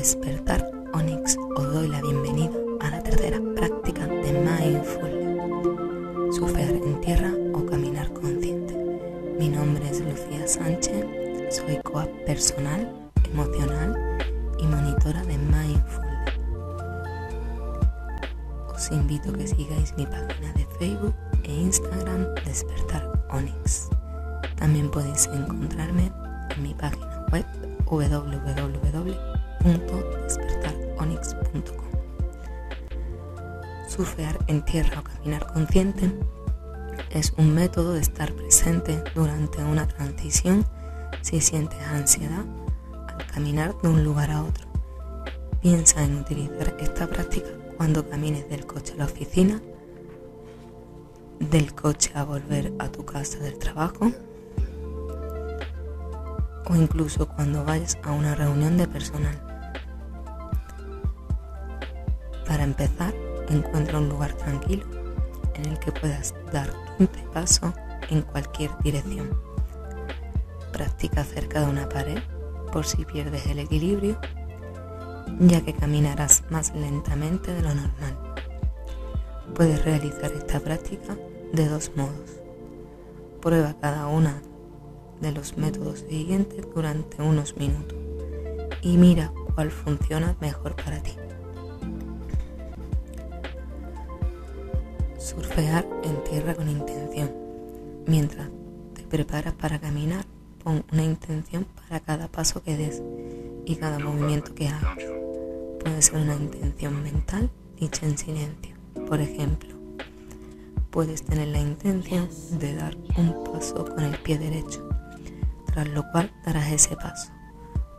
Despertar Onyx os doy la bienvenida a la tercera práctica de Mindfulness, surfear en tierra o caminar consciente. Mi nombre es Lucía Sánchez, soy coach personal, emocional y monitora de Mindfulness. Os invito a que sigáis mi página de Facebook e Instagram Despertar Onyx. También podéis encontrarme en mi página web www.despertaronix.com. Surfear en tierra o caminar consciente es un método de estar presente durante una transición si sientes ansiedad al caminar de un lugar a otro. Piensa en utilizar esta práctica cuando camines del coche a la oficina, del coche a volver a tu casa del trabajo o incluso cuando vayas a una reunión de personal. Empezar, encuentra un lugar tranquilo en el que puedas dar 15 pasos en cualquier dirección. Practica cerca de una pared por si pierdes el equilibrio, ya que caminarás más lentamente de lo normal. Puedes realizar esta práctica de dos modos. Prueba cada una de los métodos siguientes durante unos minutos y mira cuál funciona mejor para ti. Surfear en tierra con intención. Mientras te preparas para caminar, pon una intención para cada paso que des y cada movimiento que hagas. Puede ser una intención mental dicha en silencio. Por ejemplo, puedes tener la intención de dar un paso con el pie derecho tras lo cual darás ese paso.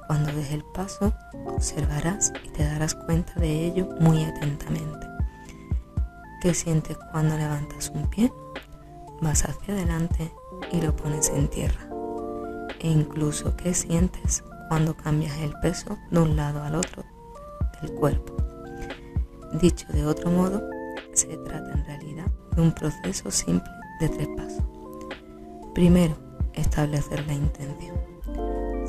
Cuando des el paso, observarás y te darás cuenta de ello muy atentamente. ¿Qué sientes cuando levantas un pie? Vas hacia adelante y lo pones en tierra. E incluso qué sientes cuando cambias el peso de un lado al otro del cuerpo. Dicho de otro modo, se trata en realidad de un proceso simple de tres pasos. Primero, establecer la intención.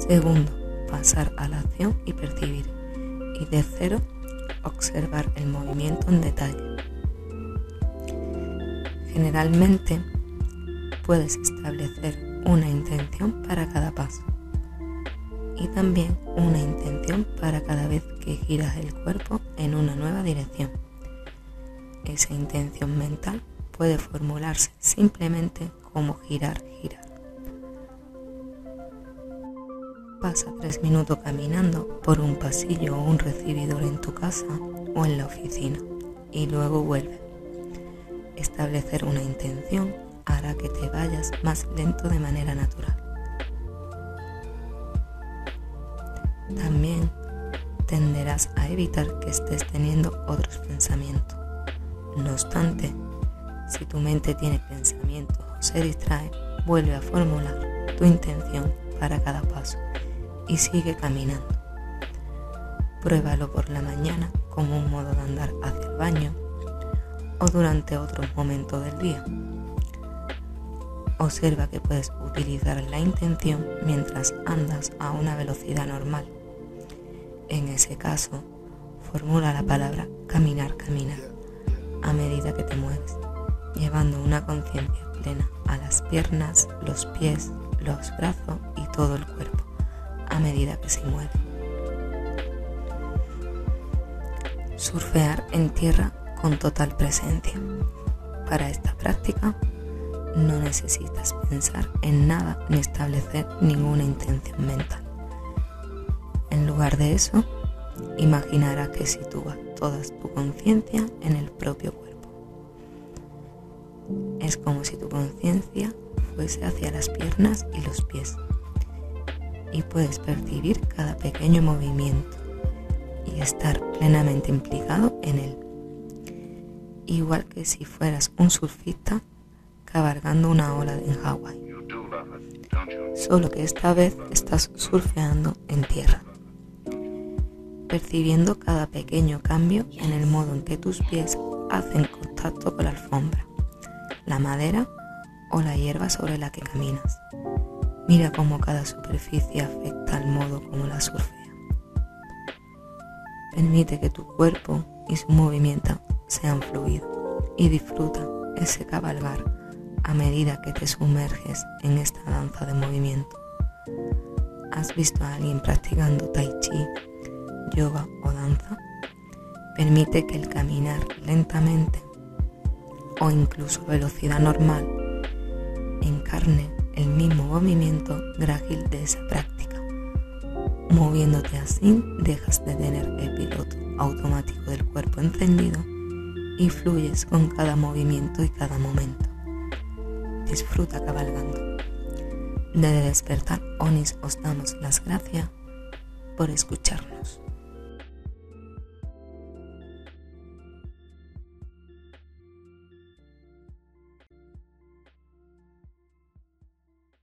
Segundo, pasar a la acción y percibir. Y tercero, observar el movimiento en detalle. Generalmente puedes establecer una intención para cada paso y también una intención para cada vez que giras el cuerpo en una nueva dirección. Esa intención mental puede formularse simplemente como girar, girar. Pasa tres minutos caminando por un pasillo o un recibidor en tu casa o en la oficina y luego vuelve. Establecer una intención hará que te vayas más lento de manera natural. También tenderás a evitar que estés teniendo otros pensamientos. No obstante, si tu mente tiene pensamientos o se distrae, vuelve a formular tu intención para cada paso y sigue caminando. Pruébalo por la mañana como un modo de andar hacia el baño o durante otros momentos del día. Observa que puedes utilizar la intención mientras andas a una velocidad normal. En ese caso, formula la palabra caminar, caminar a medida que te mueves, llevando una conciencia plena a las piernas, los pies, los brazos y todo el cuerpo a medida que se mueve. Surfear en tierra con total presencia. Para esta práctica no necesitas pensar en nada ni establecer ninguna intención mental. En lugar de eso, imaginarás que sitúas toda tu conciencia en el propio cuerpo. Es como si tu conciencia fuese hacia las piernas y los pies y puedes percibir cada pequeño movimiento y estar plenamente implicado en él. Igual que si fueras un surfista cabalgando una ola en Hawái. Solo que esta vez estás surfeando en tierra, percibiendo cada pequeño cambio en el modo en que tus pies hacen contacto con la alfombra, la madera o la hierba sobre la que caminas. Mira cómo cada superficie afecta al modo como la surfea. Permite que tu cuerpo y su movimiento sean fluidos y disfruta ese cabalgar a medida que te sumerges en esta danza de movimiento. ¿Has visto a alguien practicando tai chi, yoga o danza? Permite que el caminar lentamente o incluso velocidad normal encarne el mismo movimiento grácil de esa práctica. Moviéndote así, dejas de tener el piloto automático del cuerpo encendido y fluyes con cada movimiento y cada momento. Disfruta cabalgando. Desde despertar, Onis os damos las gracias por escucharnos.